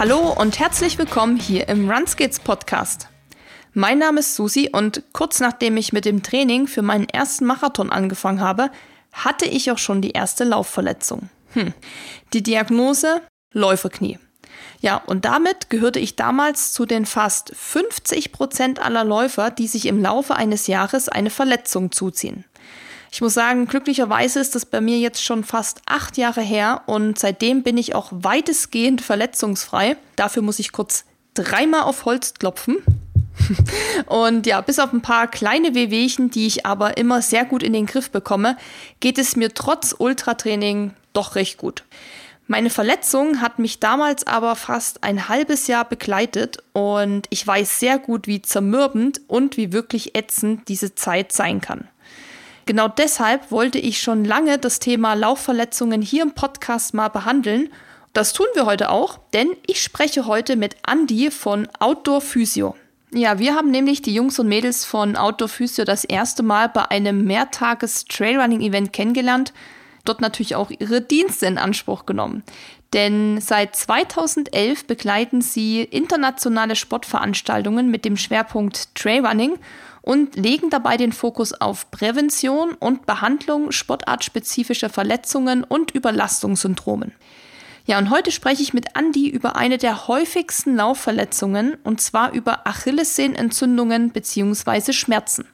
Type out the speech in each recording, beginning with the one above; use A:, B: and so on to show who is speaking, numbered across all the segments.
A: Hallo und herzlich willkommen hier im Runskates Podcast. Mein Name ist Susi und kurz nachdem ich mit dem Training für meinen ersten Marathon angefangen habe, hatte ich auch schon die erste Laufverletzung. Hm. Die Diagnose Läuferknie. Ja, und damit gehörte ich damals zu den fast 50 Prozent aller Läufer, die sich im Laufe eines Jahres eine Verletzung zuziehen. Ich muss sagen, glücklicherweise ist das bei mir jetzt schon fast acht Jahre her und seitdem bin ich auch weitestgehend verletzungsfrei. Dafür muss ich kurz dreimal auf Holz klopfen. Und ja, bis auf ein paar kleine Wehwehchen, die ich aber immer sehr gut in den Griff bekomme, geht es mir trotz Ultratraining doch recht gut. Meine Verletzung hat mich damals aber fast ein halbes Jahr begleitet und ich weiß sehr gut, wie zermürbend und wie wirklich ätzend diese Zeit sein kann. Genau deshalb wollte ich schon lange das Thema Laufverletzungen hier im Podcast mal behandeln. Das tun wir heute auch, denn ich spreche heute mit Andy von Outdoor Physio. Ja, wir haben nämlich die Jungs und Mädels von Outdoor Physio das erste Mal bei einem Mehrtages Trailrunning Event kennengelernt, dort natürlich auch ihre Dienste in Anspruch genommen. Denn seit 2011 begleiten sie internationale Sportveranstaltungen mit dem Schwerpunkt Trailrunning und legen dabei den Fokus auf Prävention und Behandlung sportartspezifischer Verletzungen und Überlastungssyndromen. Ja, und heute spreche ich mit Andi über eine der häufigsten Laufverletzungen und zwar über Achillessehnenentzündungen bzw. Schmerzen.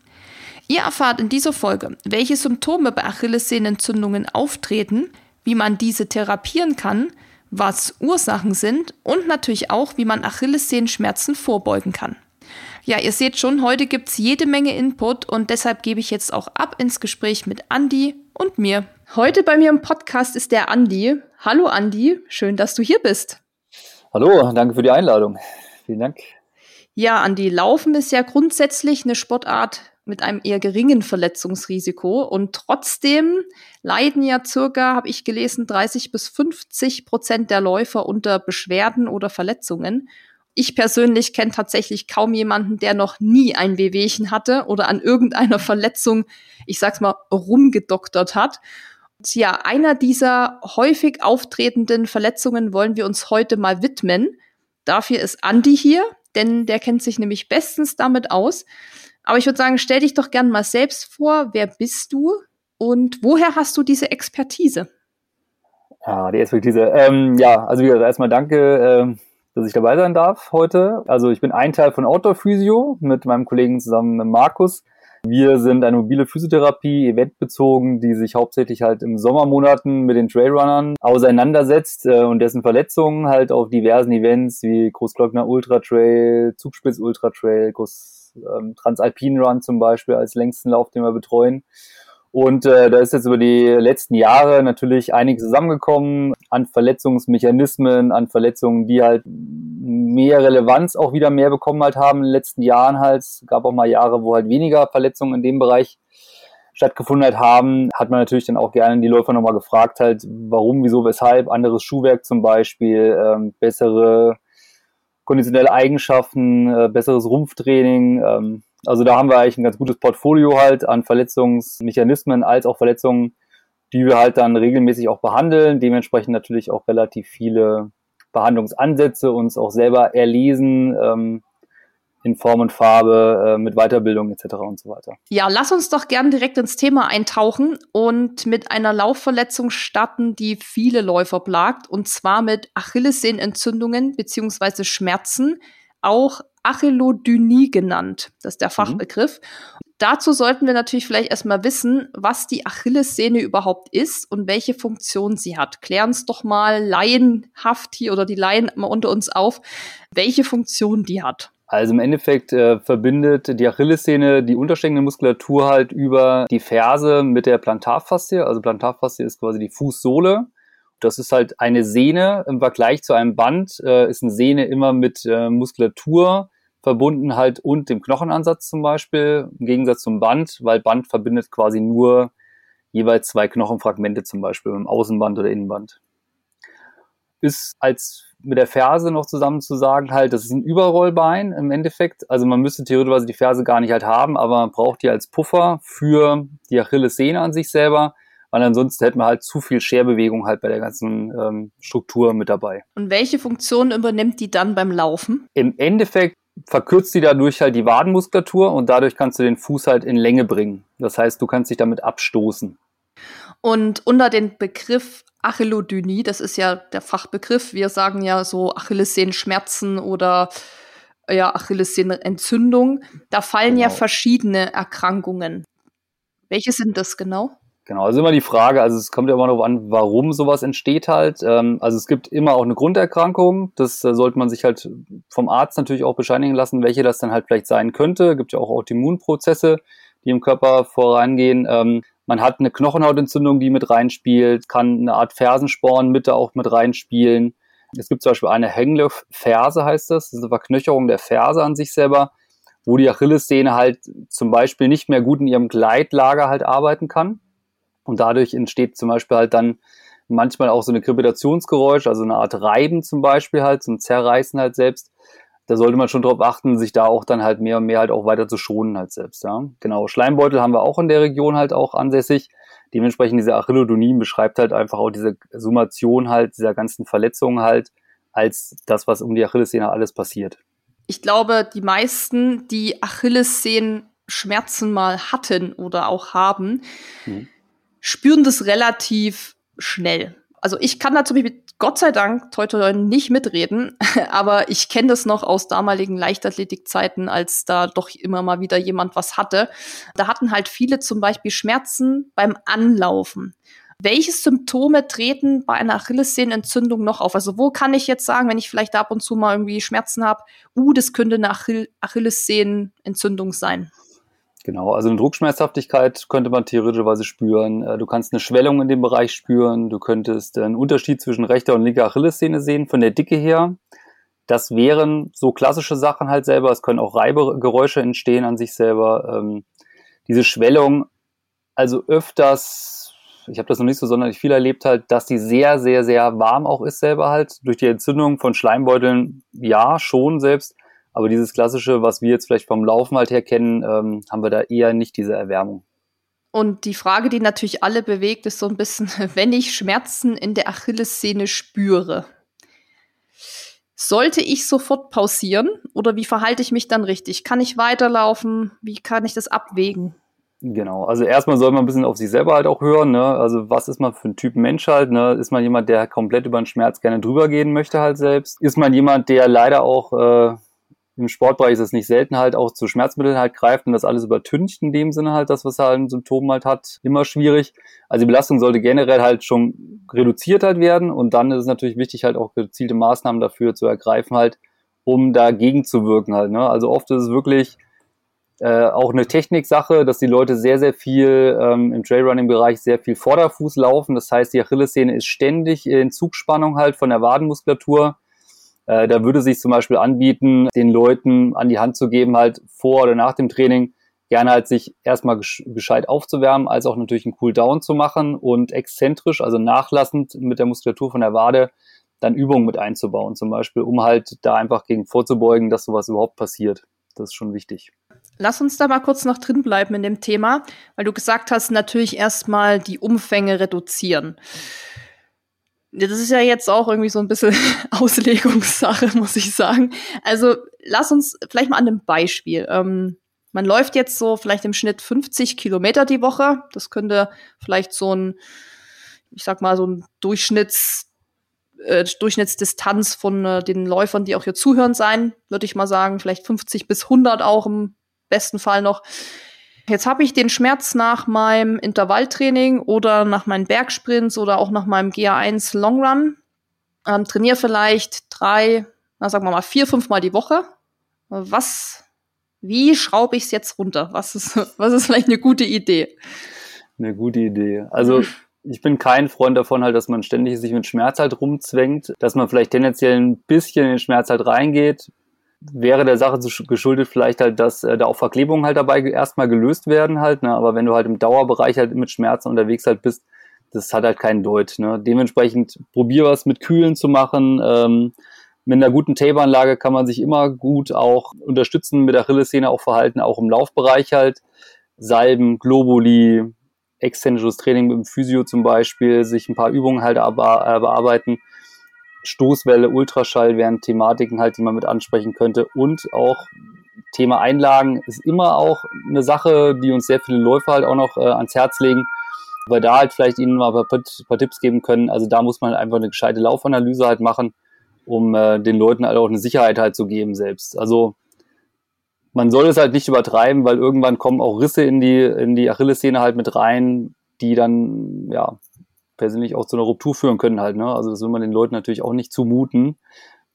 A: Ihr erfahrt in dieser Folge, welche Symptome bei Achillessehnenentzündungen auftreten, wie man diese therapieren kann, was Ursachen sind und natürlich auch, wie man Achillessehenschmerzen vorbeugen kann. Ja, ihr seht schon, heute gibt es jede Menge Input und deshalb gebe ich jetzt auch ab ins Gespräch mit Andi und mir. Heute bei mir im Podcast ist der Andi. Hallo Andi, schön, dass du hier bist.
B: Hallo, danke für die Einladung. Vielen Dank.
A: Ja, Andi, Laufen ist ja grundsätzlich eine Sportart mit einem eher geringen Verletzungsrisiko und trotzdem leiden ja circa, habe ich gelesen, 30 bis 50 Prozent der Läufer unter Beschwerden oder Verletzungen ich persönlich kenne tatsächlich kaum jemanden, der noch nie ein Wehwehchen hatte oder an irgendeiner Verletzung, ich sag's mal, rumgedoktert hat. Und ja, einer dieser häufig auftretenden Verletzungen wollen wir uns heute mal widmen. Dafür ist Andi hier, denn der kennt sich nämlich bestens damit aus. Aber ich würde sagen, stell dich doch gern mal selbst vor. Wer bist du und woher hast du diese Expertise?
B: Ah, die Expertise. Ähm, ja, also wie gesagt, erstmal danke ähm, dass ich dabei sein darf heute. Also ich bin ein Teil von Outdoor Physio mit meinem Kollegen zusammen Markus. Wir sind eine mobile Physiotherapie, eventbezogen, die sich hauptsächlich halt im Sommermonaten mit den Trailrunnern auseinandersetzt äh, und dessen Verletzungen halt auf diversen Events wie Großglockner Ultra Trail, Zugspitz Ultra Trail, Groß, ähm, Transalpin Run zum Beispiel als längsten Lauf, den wir betreuen. Und äh, da ist jetzt über die letzten Jahre natürlich einiges zusammengekommen an Verletzungsmechanismen, an Verletzungen, die halt mehr Relevanz auch wieder mehr bekommen halt haben in den letzten Jahren halt. Es gab auch mal Jahre, wo halt weniger Verletzungen in dem Bereich stattgefunden halt haben, hat man natürlich dann auch gerne die Läufer nochmal gefragt halt, warum, wieso, weshalb, anderes Schuhwerk zum Beispiel, ähm, bessere konditionelle Eigenschaften, äh, besseres Rumpftraining, ähm, also da haben wir eigentlich ein ganz gutes Portfolio halt an Verletzungsmechanismen als auch Verletzungen, die wir halt dann regelmäßig auch behandeln. Dementsprechend natürlich auch relativ viele Behandlungsansätze uns auch selber erlesen. Ähm, in Form und Farbe, äh, mit Weiterbildung etc. und so weiter.
A: Ja, lass uns doch gern direkt ins Thema eintauchen und mit einer Laufverletzung starten, die viele Läufer plagt, und zwar mit Achillessehnenentzündungen bzw. Schmerzen, auch Achillodynie genannt. Das ist der mhm. Fachbegriff. Mhm. Dazu sollten wir natürlich vielleicht erstmal wissen, was die Achillessehne überhaupt ist und welche Funktion sie hat. Klären uns doch mal laienhaft hier oder die Laien mal unter uns auf, welche Funktion die hat.
B: Also im Endeffekt äh, verbindet die Achillessehne die untersteigende Muskulatur halt über die Ferse mit der Plantarfaszie. Also Plantarfaszie ist quasi die Fußsohle das ist halt eine Sehne im Vergleich zu einem Band, äh, ist eine Sehne immer mit äh, Muskulatur verbunden halt und dem Knochenansatz zum Beispiel, im Gegensatz zum Band, weil Band verbindet quasi nur jeweils zwei Knochenfragmente zum Beispiel, im Außenband oder Innenband. Ist als mit der Ferse noch zusammen zu sagen, halt, das ist ein Überrollbein im Endeffekt. Also man müsste theoretisch die Ferse gar nicht halt haben, aber man braucht die als Puffer für die Achillessehne an sich selber weil ansonsten hätten wir halt zu viel Scherbewegung halt bei der ganzen ähm, Struktur mit dabei.
A: Und welche Funktion übernimmt die dann beim Laufen?
B: Im Endeffekt verkürzt die dadurch halt die Wadenmuskulatur und dadurch kannst du den Fuß halt in Länge bringen. Das heißt, du kannst dich damit abstoßen.
A: Und unter den Begriff Achillodynie, das ist ja der Fachbegriff, wir sagen ja so Achillessehenschmerzen oder ja, Achillessehnenentzündung, da fallen genau. ja verschiedene Erkrankungen. Welche sind das genau?
B: Genau, also immer die Frage, also es kommt ja immer darauf an, warum sowas entsteht halt. Ähm, also es gibt immer auch eine Grunderkrankung, das äh, sollte man sich halt vom Arzt natürlich auch bescheinigen lassen, welche das dann halt vielleicht sein könnte. Es gibt ja auch Autoimmunprozesse, die im Körper vorangehen. Man hat eine Knochenhautentzündung, die mit reinspielt, kann eine Art Fersensporn mit auch mit reinspielen. Es gibt zum Beispiel eine Hängle-Ferse, heißt das. Das ist eine Verknöcherung der Ferse an sich selber, wo die Achillessehne halt zum Beispiel nicht mehr gut in ihrem Gleitlager halt arbeiten kann. Und dadurch entsteht zum Beispiel halt dann manchmal auch so eine Krepitationsgeräusch, also eine Art Reiben zum Beispiel halt, ein Zerreißen halt selbst. Da sollte man schon drauf achten, sich da auch dann halt mehr und mehr halt auch weiter zu schonen halt selbst, ja. Genau. Schleimbeutel haben wir auch in der Region halt auch ansässig. Dementsprechend diese Achillodonie beschreibt halt einfach auch diese Summation halt dieser ganzen Verletzungen halt als das, was um die Achillessehne alles passiert.
A: Ich glaube, die meisten, die Achillessehenschmerzen mal hatten oder auch haben, mhm spüren das relativ schnell. Also ich kann da zum Beispiel Gott sei Dank heute nicht mitreden, aber ich kenne das noch aus damaligen Leichtathletikzeiten, als da doch immer mal wieder jemand was hatte. Da hatten halt viele zum Beispiel Schmerzen beim Anlaufen. Welche Symptome treten bei einer Achillessehnenentzündung noch auf? Also wo kann ich jetzt sagen, wenn ich vielleicht ab und zu mal irgendwie Schmerzen habe, uh, das könnte eine Achill Achillessehnenentzündung sein?
B: Genau, also eine Druckschmerzhaftigkeit könnte man theoretischerweise spüren. Äh, du kannst eine Schwellung in dem Bereich spüren. Du könntest einen Unterschied zwischen rechter und linker Achillessehne sehen, von der Dicke her. Das wären so klassische Sachen halt selber. Es können auch Reibegeräusche entstehen an sich selber. Ähm, diese Schwellung, also öfters, ich habe das noch nicht so sonderlich viel erlebt halt, dass die sehr, sehr, sehr warm auch ist selber halt. Durch die Entzündung von Schleimbeuteln, ja, schon selbst aber dieses klassische, was wir jetzt vielleicht vom Laufen halt her kennen, ähm, haben wir da eher nicht diese Erwärmung.
A: Und die Frage, die natürlich alle bewegt, ist so ein bisschen, wenn ich Schmerzen in der Achillessehne spüre, sollte ich sofort pausieren oder wie verhalte ich mich dann richtig? Kann ich weiterlaufen? Wie kann ich das abwägen?
B: Genau, also erstmal soll man ein bisschen auf sich selber halt auch hören, ne? Also was ist man für ein Typ Mensch halt, ne? Ist man jemand, der komplett über den Schmerz gerne drüber gehen möchte halt selbst? Ist man jemand, der leider auch äh, im Sportbereich ist es nicht selten halt auch zu Schmerzmitteln halt greift und das alles übertüncht in dem Sinne halt das, was halt ein Symptom halt hat, immer schwierig. Also die Belastung sollte generell halt schon reduziert halt werden und dann ist es natürlich wichtig halt auch gezielte Maßnahmen dafür zu ergreifen halt, um dagegen zu wirken halt. Ne? Also oft ist es wirklich äh, auch eine Techniksache, dass die Leute sehr, sehr viel ähm, im Trailrunning-Bereich sehr viel Vorderfuß laufen. Das heißt, die Achillessehne ist ständig in Zugspannung halt von der Wadenmuskulatur äh, da würde sich zum Beispiel anbieten, den Leuten an die Hand zu geben, halt vor oder nach dem Training gerne halt sich erstmal gescheit aufzuwärmen, als auch natürlich einen Cooldown zu machen und exzentrisch, also nachlassend mit der Muskulatur von der Wade dann Übungen mit einzubauen, zum Beispiel, um halt da einfach gegen vorzubeugen, dass sowas überhaupt passiert. Das ist schon wichtig.
A: Lass uns da mal kurz noch drin bleiben in dem Thema, weil du gesagt hast, natürlich erstmal die Umfänge reduzieren. Das ist ja jetzt auch irgendwie so ein bisschen Auslegungssache, muss ich sagen. Also lass uns vielleicht mal an einem Beispiel. Ähm, man läuft jetzt so vielleicht im Schnitt 50 Kilometer die Woche. Das könnte vielleicht so ein, ich sag mal, so ein Durchschnitts, äh, Durchschnittsdistanz von äh, den Läufern, die auch hier zuhören sein, würde ich mal sagen. Vielleicht 50 bis 100 auch im besten Fall noch. Jetzt habe ich den Schmerz nach meinem Intervalltraining oder nach meinen Bergsprints oder auch nach meinem GA1 Long Run. Ähm, trainiere vielleicht drei, na sagen wir mal vier, fünf Mal die Woche. Was, wie schraube ich es jetzt runter? Was ist, was ist vielleicht eine gute Idee?
B: Eine gute Idee. Also ich bin kein Freund davon halt, dass man ständig sich mit Schmerz halt rumzwängt, dass man vielleicht tendenziell ein bisschen in den Schmerz halt reingeht, wäre der Sache geschuldet vielleicht halt, dass äh, da auch Verklebungen halt dabei erstmal gelöst werden halt, ne? aber wenn du halt im Dauerbereich halt mit Schmerzen unterwegs halt bist, das hat halt keinen Deut. Ne? Dementsprechend probier was mit Kühlen zu machen. Ähm, mit einer guten Tape-Anlage kann man sich immer gut auch unterstützen, mit Achillessehne auch verhalten, auch im Laufbereich halt. Salben, Globuli, exzentrisches Training mit dem Physio zum Beispiel, sich ein paar Übungen halt äh, bearbeiten. Stoßwelle, Ultraschall wären Thematiken halt, die man mit ansprechen könnte. Und auch Thema Einlagen ist immer auch eine Sache, die uns sehr viele Läufer halt auch noch äh, ans Herz legen, weil da halt vielleicht ihnen mal ein paar, paar, Tipps geben können. Also da muss man halt einfach eine gescheite Laufanalyse halt machen, um äh, den Leuten halt auch eine Sicherheit halt zu geben selbst. Also man soll es halt nicht übertreiben, weil irgendwann kommen auch Risse in die, in die Achillessehne halt mit rein, die dann, ja, persönlich auch zu einer Ruptur führen können halt. Ne? Also das will man den Leuten natürlich auch nicht zumuten.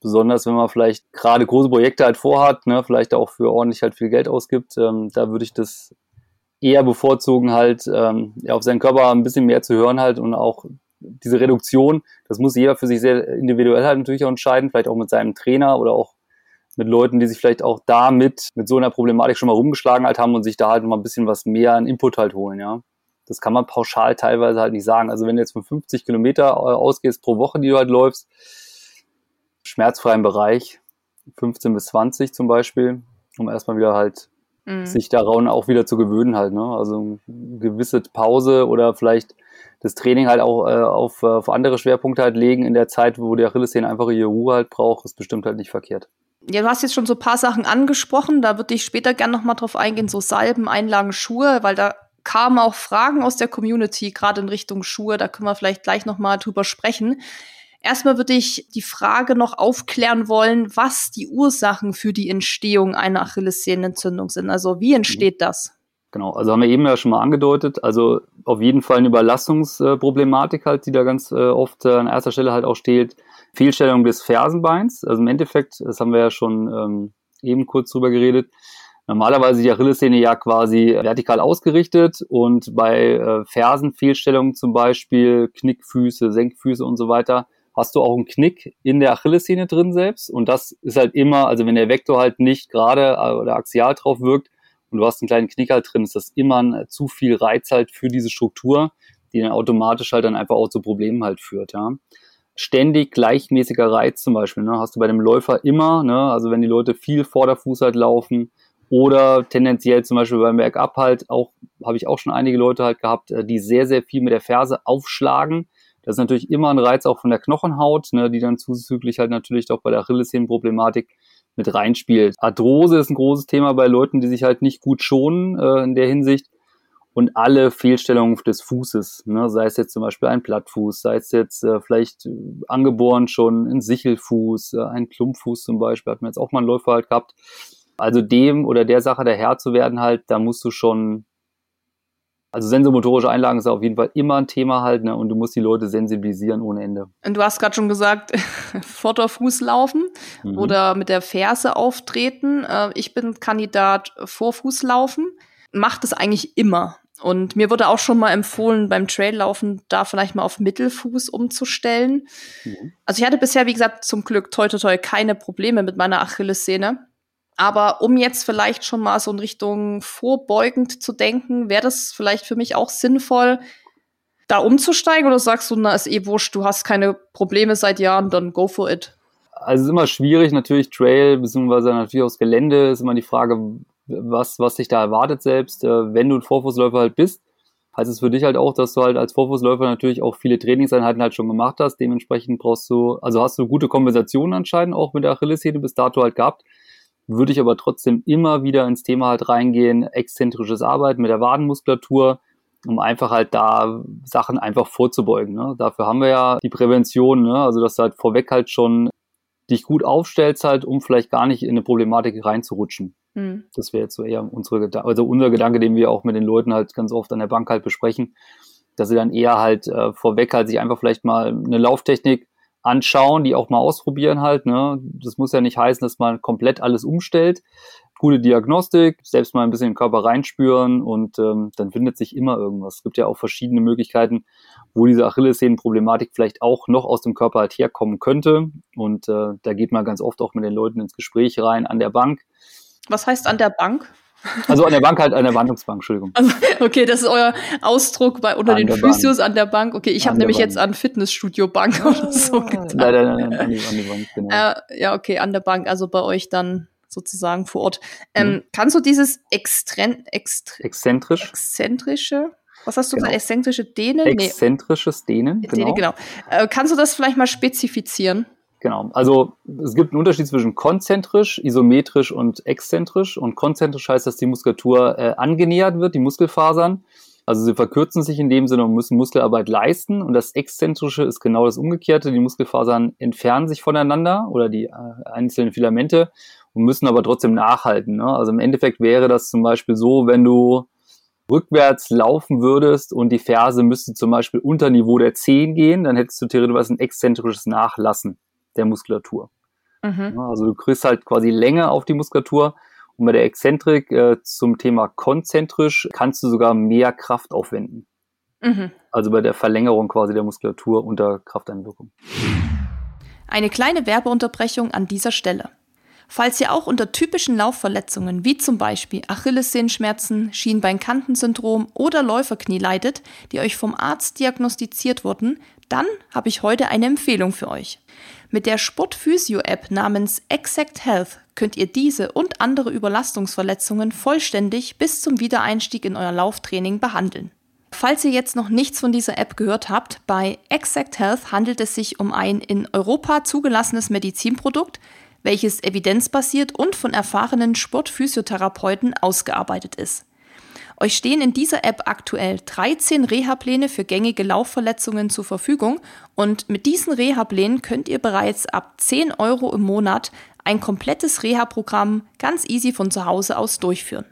B: Besonders wenn man vielleicht gerade große Projekte halt vorhat, ne, vielleicht auch für ordentlich halt viel Geld ausgibt, ähm, da würde ich das eher bevorzugen, halt ähm, ja, auf seinen Körper ein bisschen mehr zu hören halt und auch diese Reduktion, das muss jeder für sich sehr individuell halt natürlich auch entscheiden, vielleicht auch mit seinem Trainer oder auch mit Leuten, die sich vielleicht auch damit mit so einer Problematik schon mal rumgeschlagen halt haben und sich da halt mal ein bisschen was mehr an Input halt holen, ja. Das kann man pauschal teilweise halt nicht sagen. Also wenn du jetzt von 50 Kilometer äh, ausgehst pro Woche, die du halt läufst, schmerzfreien Bereich, 15 bis 20 zum Beispiel, um erstmal wieder halt mhm. sich daran auch wieder zu gewöhnen halt. Ne? Also eine gewisse Pause oder vielleicht das Training halt auch äh, auf, auf andere Schwerpunkte halt legen in der Zeit, wo der Achillessehne einfach ihre Ruhe halt braucht, ist bestimmt halt nicht verkehrt.
A: Ja, du hast jetzt schon so ein paar Sachen angesprochen, da würde ich später gerne nochmal drauf eingehen, so Salben, Einlagen, Schuhe, weil da kamen auch Fragen aus der Community, gerade in Richtung Schuhe, da können wir vielleicht gleich nochmal drüber sprechen. Erstmal würde ich die Frage noch aufklären wollen, was die Ursachen für die Entstehung einer Achillessehnenentzündung sind. Also wie entsteht das?
B: Genau, also haben wir eben ja schon mal angedeutet. Also auf jeden Fall eine Überlastungsproblematik halt, die da ganz äh, oft äh, an erster Stelle halt auch steht. Fehlstellung des Fersenbeins. Also im Endeffekt, das haben wir ja schon ähm, eben kurz drüber geredet, normalerweise die Achillessehne ja quasi vertikal ausgerichtet und bei äh, Fersenfehlstellungen zum Beispiel Knickfüße, Senkfüße und so weiter hast du auch einen Knick in der Achillessehne drin selbst. Und das ist halt immer, also wenn der Vektor halt nicht gerade äh, oder axial drauf wirkt und du hast einen kleinen Knick halt drin, ist das immer ein, äh, zu viel Reiz halt für diese Struktur, die dann automatisch halt dann einfach auch zu Problemen halt führt, ja. Ständig gleichmäßiger Reiz zum Beispiel, ne, hast du bei dem Läufer immer, ne, also wenn die Leute viel Vorderfuß halt laufen, oder tendenziell zum Beispiel beim Bergab halt auch, habe ich auch schon einige Leute halt gehabt, äh, die sehr, sehr viel mit der Ferse aufschlagen das ist natürlich immer ein Reiz auch von der Knochenhaut, ne, die dann zuzüglich halt natürlich auch bei der Achillessehnenproblematik mit reinspielt. Arthrose ist ein großes Thema bei Leuten, die sich halt nicht gut schonen äh, in der Hinsicht. Und alle Fehlstellungen des Fußes, ne, sei es jetzt zum Beispiel ein Plattfuß, sei es jetzt äh, vielleicht angeboren schon ein Sichelfuß, äh, ein Klumpfuß zum Beispiel, hat man jetzt auch mal einen Läufer halt gehabt. Also dem oder der Sache der Herr zu werden halt, da musst du schon also sensomotorische Einlagen ist auf jeden Fall immer ein Thema halt, ne? Und du musst die Leute sensibilisieren ohne Ende.
A: Und du hast gerade schon gesagt, Vorderfuß laufen mhm. oder mit der Ferse auftreten. Äh, ich bin Kandidat Vorfuß laufen. Macht es eigentlich immer. Und mir wurde auch schon mal empfohlen, beim Traillaufen da vielleicht mal auf Mittelfuß umzustellen. Mhm. Also ich hatte bisher, wie gesagt, zum Glück toi toi toi keine Probleme mit meiner Achillessehne. Aber um jetzt vielleicht schon mal so in Richtung vorbeugend zu denken, wäre das vielleicht für mich auch sinnvoll, da umzusteigen oder sagst du, na, ist eh wurscht, du hast keine Probleme seit Jahren, dann go for it?
B: Also es ist immer schwierig, natürlich Trail, beziehungsweise natürlich aus Gelände, ist immer die Frage, was, was dich da erwartet selbst. Äh, wenn du ein Vorfußläufer halt bist, heißt es für dich halt auch, dass du halt als Vorfußläufer natürlich auch viele Trainingseinheiten halt schon gemacht hast. Dementsprechend brauchst du, also hast du gute Kompensationen anscheinend auch mit der Achillessehne bis dato halt gehabt würde ich aber trotzdem immer wieder ins Thema halt reingehen, exzentrisches Arbeiten mit der Wadenmuskulatur, um einfach halt da Sachen einfach vorzubeugen. Ne? Dafür haben wir ja die Prävention, ne? also dass du halt vorweg halt schon dich gut aufstellst halt, um vielleicht gar nicht in eine Problematik reinzurutschen. Mhm. Das wäre jetzt so eher unsere, also unser Gedanke, den wir auch mit den Leuten halt ganz oft an der Bank halt besprechen, dass sie dann eher halt äh, vorweg halt sich einfach vielleicht mal eine Lauftechnik anschauen, die auch mal ausprobieren halt. Ne? Das muss ja nicht heißen, dass man komplett alles umstellt. Gute Diagnostik, selbst mal ein bisschen in den Körper reinspüren und ähm, dann findet sich immer irgendwas. Es gibt ja auch verschiedene Möglichkeiten, wo diese Achillessehnenproblematik vielleicht auch noch aus dem Körper halt herkommen könnte. Und äh, da geht man ganz oft auch mit den Leuten ins Gespräch rein an der Bank.
A: Was heißt an der Bank?
B: Also an der Bank halt, an der Wandungsbank, Entschuldigung. Also,
A: okay, das ist euer Ausdruck bei unter an den Physios Bank. an der Bank. Okay, ich habe nämlich Bank. jetzt an Fitnessstudio Bank oder so gedacht. Nein, nein, nein, an die, an die Bank, genau. Äh, ja, okay, an der Bank, also bei euch dann sozusagen vor Ort. Ähm, mhm. Kannst du dieses extren, ext
B: exzentrisch?
A: exzentrische Was hast du
B: Genau.
A: gesagt? Exzentrische Dehnen?
B: Exzentrisches Dehnen,
A: Nee,
B: genau.
A: Dehnen, genau. Äh, kannst du das vielleicht mal spezifizieren?
B: Genau. Also es gibt einen Unterschied zwischen konzentrisch, isometrisch und exzentrisch. Und konzentrisch heißt, dass die Muskulatur äh, angenähert wird, die Muskelfasern. Also sie verkürzen sich in dem Sinne und müssen Muskelarbeit leisten. Und das Exzentrische ist genau das Umgekehrte. Die Muskelfasern entfernen sich voneinander oder die äh, einzelnen Filamente und müssen aber trotzdem nachhalten. Ne? Also im Endeffekt wäre das zum Beispiel so, wenn du rückwärts laufen würdest und die Ferse müsste zum Beispiel unter Niveau der Zehen gehen, dann hättest du theoretisch ein exzentrisches Nachlassen der Muskulatur.
A: Mhm.
B: Also du kriegst halt quasi Länge auf die Muskulatur und bei der Exzentrik äh, zum Thema konzentrisch kannst du sogar mehr Kraft aufwenden.
A: Mhm.
B: Also bei der Verlängerung quasi der Muskulatur unter Krafteinwirkung.
A: Eine kleine Werbeunterbrechung an dieser Stelle. Falls ihr auch unter typischen Laufverletzungen wie zum Beispiel Achillessehenschmerzen, Schienbeinkantensyndrom oder Läuferknie leidet, die euch vom Arzt diagnostiziert wurden, dann habe ich heute eine Empfehlung für euch. Mit der Sportphysio-App namens Exact Health könnt ihr diese und andere Überlastungsverletzungen vollständig bis zum Wiedereinstieg in euer Lauftraining behandeln. Falls ihr jetzt noch nichts von dieser App gehört habt, bei Exact Health handelt es sich um ein in Europa zugelassenes Medizinprodukt, welches evidenzbasiert und von erfahrenen Sportphysiotherapeuten ausgearbeitet ist. Euch stehen in dieser App aktuell 13 Reha-Pläne für gängige Laufverletzungen zur Verfügung und mit diesen Reha-Plänen könnt ihr bereits ab 10 Euro im Monat ein komplettes Reha-Programm ganz easy von zu Hause aus durchführen.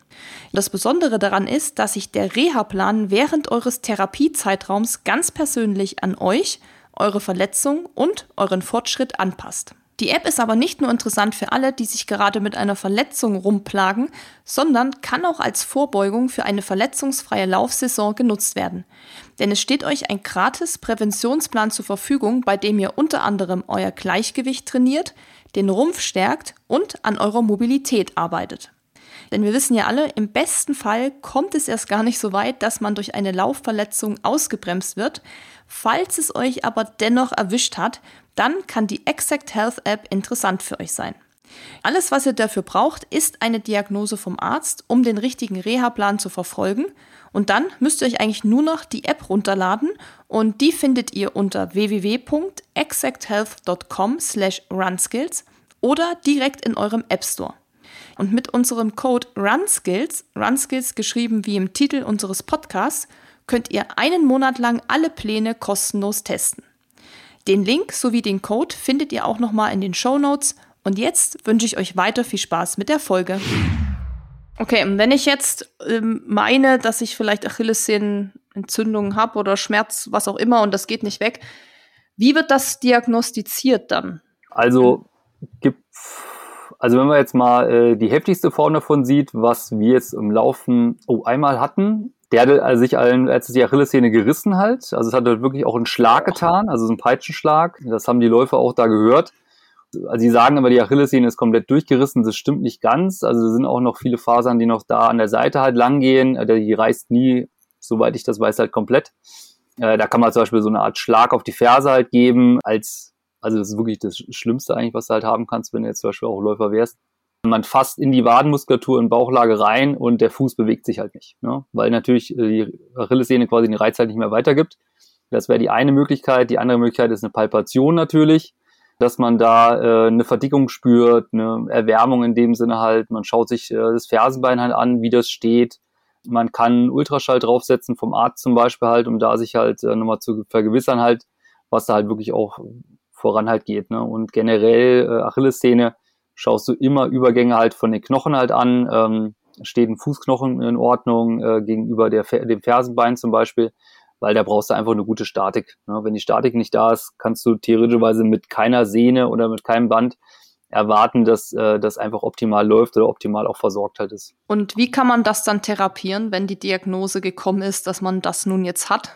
A: Das Besondere daran ist, dass sich der Reha-Plan während eures Therapiezeitraums ganz persönlich an euch, eure Verletzung und euren Fortschritt anpasst. Die App ist aber nicht nur interessant für alle, die sich gerade mit einer Verletzung rumplagen, sondern kann auch als Vorbeugung für eine verletzungsfreie Laufsaison genutzt werden. Denn es steht euch ein gratis Präventionsplan zur Verfügung, bei dem ihr unter anderem euer Gleichgewicht trainiert, den Rumpf stärkt und an eurer Mobilität arbeitet. Denn wir wissen ja alle, im besten Fall kommt es erst gar nicht so weit, dass man durch eine Laufverletzung ausgebremst wird. Falls es euch aber dennoch erwischt hat, dann kann die Exact Health App interessant für euch sein. Alles, was ihr dafür braucht, ist eine Diagnose vom Arzt, um den richtigen Reha-Plan zu verfolgen. Und dann müsst ihr euch eigentlich nur noch die App runterladen und die findet ihr unter www.exacthealth.com/runskills oder direkt in eurem App Store. Und mit unserem Code RUNSKILLS, RUNSKILLS geschrieben wie im Titel unseres Podcasts, könnt ihr einen Monat lang alle Pläne kostenlos testen. Den Link sowie den Code findet ihr auch nochmal in den Show Notes. Und jetzt wünsche ich euch weiter viel Spaß mit der Folge. Okay, und wenn ich jetzt ähm, meine, dass ich vielleicht Achillessehnenentzündungen habe oder Schmerz, was auch immer, und das geht nicht weg, wie wird das diagnostiziert dann?
B: Also gibt also wenn man jetzt mal äh, die heftigste Form davon sieht, was wir jetzt im Laufen oh, einmal hatten, der hatte also sich allen, als es die Achillessehne gerissen halt, also es hat halt wirklich auch einen Schlag getan, also so einen Peitschenschlag, das haben die Läufer auch da gehört. Also die sagen aber, die Achillessehne ist komplett durchgerissen, das stimmt nicht ganz, also es sind auch noch viele Fasern, die noch da an der Seite halt lang gehen, äh, die reißt nie, soweit ich das weiß, halt komplett. Äh, da kann man zum Beispiel so eine Art Schlag auf die Ferse halt geben, als also das ist wirklich das Schlimmste eigentlich, was du halt haben kannst, wenn du jetzt zum Beispiel auch Läufer wärst. Man fasst in die Wadenmuskulatur in Bauchlage rein und der Fuß bewegt sich halt nicht, ne? weil natürlich die Achillessehne quasi den Reiz halt nicht mehr weitergibt. Das wäre die eine Möglichkeit. Die andere Möglichkeit ist eine Palpation natürlich, dass man da äh, eine Verdickung spürt, eine Erwärmung in dem Sinne halt. Man schaut sich äh, das Fersenbein halt an, wie das steht. Man kann Ultraschall draufsetzen vom Arzt zum Beispiel halt, um da sich halt äh, nochmal zu vergewissern halt, was da halt wirklich auch voran halt geht. Ne? Und generell äh, Achillessehne schaust du immer Übergänge halt von den Knochen halt an. Ähm, steht ein Fußknochen in Ordnung äh, gegenüber der, dem Fersenbein zum Beispiel, weil da brauchst du einfach eine gute Statik. Ne? Wenn die Statik nicht da ist, kannst du theoretischerweise mit keiner Sehne oder mit keinem Band erwarten, dass äh, das einfach optimal läuft oder optimal auch versorgt halt ist.
A: Und wie kann man das dann therapieren, wenn die Diagnose gekommen ist, dass man das nun jetzt hat?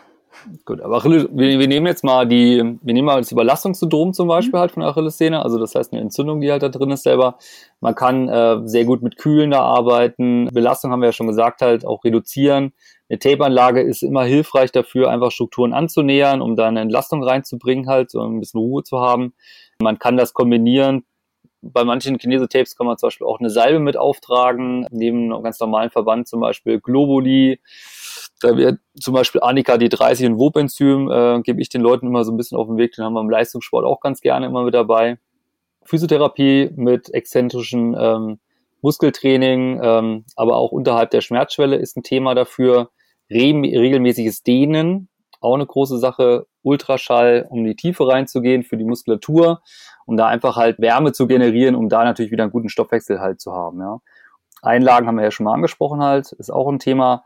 B: Gut, aber Achilles, wir, wir nehmen jetzt mal die, wir nehmen mal das Überlastungssyndrom zum Beispiel mhm. halt von der Achillessehne, also das heißt eine Entzündung, die halt da drin ist selber. Man kann äh, sehr gut mit Kühlen da arbeiten. Belastung haben wir ja schon gesagt, halt auch reduzieren. Eine Tape-Anlage ist immer hilfreich dafür, einfach Strukturen anzunähern, um da eine Entlastung reinzubringen halt, so ein bisschen Ruhe zu haben. Man kann das kombinieren. Bei manchen Kinesotapes kann man zum Beispiel auch eine Salbe mit auftragen, neben einem ganz normalen Verband zum Beispiel Globuli, Da wird zum Beispiel Annika D30 und Wobenzym, äh, gebe ich den Leuten immer so ein bisschen auf den Weg, den haben wir im Leistungssport auch ganz gerne immer mit dabei. Physiotherapie mit exzentrischen ähm, Muskeltraining, ähm, aber auch unterhalb der Schmerzschwelle ist ein Thema dafür. Re regelmäßiges Dehnen, auch eine große Sache. Ultraschall, um in die Tiefe reinzugehen für die Muskulatur, um da einfach halt Wärme zu generieren, um da natürlich wieder einen guten Stoffwechsel halt zu haben. Ja. Einlagen haben wir ja schon mal angesprochen halt, ist auch ein Thema.